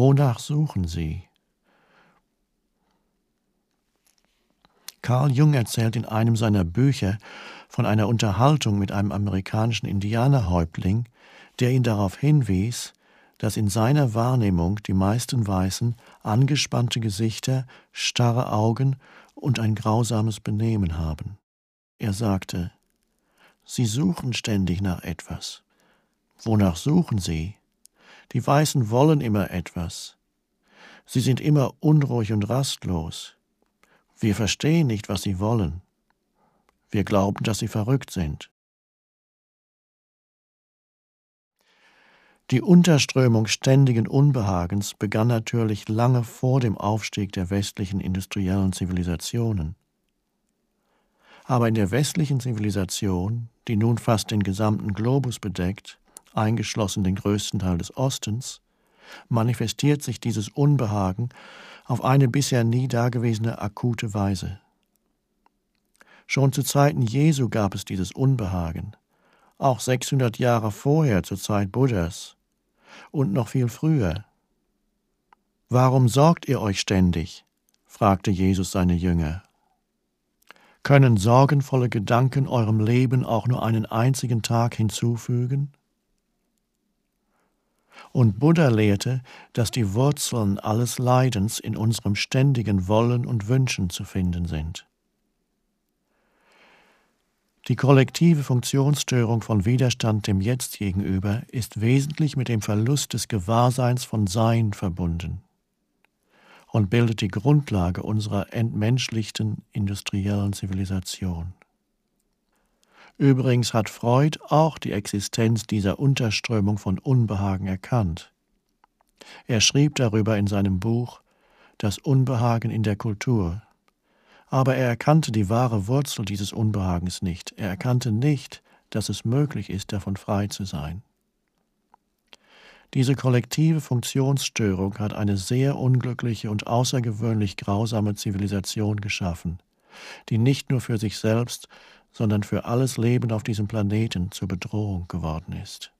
Wonach suchen Sie? Carl Jung erzählt in einem seiner Bücher von einer Unterhaltung mit einem amerikanischen Indianerhäuptling, der ihn darauf hinwies, dass in seiner Wahrnehmung die meisten Weißen angespannte Gesichter, starre Augen und ein grausames Benehmen haben. Er sagte, Sie suchen ständig nach etwas. Wonach suchen Sie? Die Weißen wollen immer etwas. Sie sind immer unruhig und rastlos. Wir verstehen nicht, was sie wollen. Wir glauben, dass sie verrückt sind. Die Unterströmung ständigen Unbehagens begann natürlich lange vor dem Aufstieg der westlichen industriellen Zivilisationen. Aber in der westlichen Zivilisation, die nun fast den gesamten Globus bedeckt, eingeschlossen den größten Teil des Ostens, manifestiert sich dieses Unbehagen auf eine bisher nie dagewesene akute Weise. Schon zu Zeiten Jesu gab es dieses Unbehagen, auch 600 Jahre vorher zur Zeit Buddhas und noch viel früher. Warum sorgt ihr euch ständig? fragte Jesus seine Jünger. Können sorgenvolle Gedanken eurem Leben auch nur einen einzigen Tag hinzufügen? Und Buddha lehrte, dass die Wurzeln alles Leidens in unserem ständigen Wollen und Wünschen zu finden sind. Die kollektive Funktionsstörung von Widerstand dem Jetzt gegenüber ist wesentlich mit dem Verlust des Gewahrseins von Sein verbunden und bildet die Grundlage unserer entmenschlichten industriellen Zivilisation. Übrigens hat Freud auch die Existenz dieser Unterströmung von Unbehagen erkannt. Er schrieb darüber in seinem Buch Das Unbehagen in der Kultur aber er erkannte die wahre Wurzel dieses Unbehagens nicht. Er erkannte nicht, dass es möglich ist, davon frei zu sein. Diese kollektive Funktionsstörung hat eine sehr unglückliche und außergewöhnlich grausame Zivilisation geschaffen, die nicht nur für sich selbst, sondern für alles Leben auf diesem Planeten zur Bedrohung geworden ist.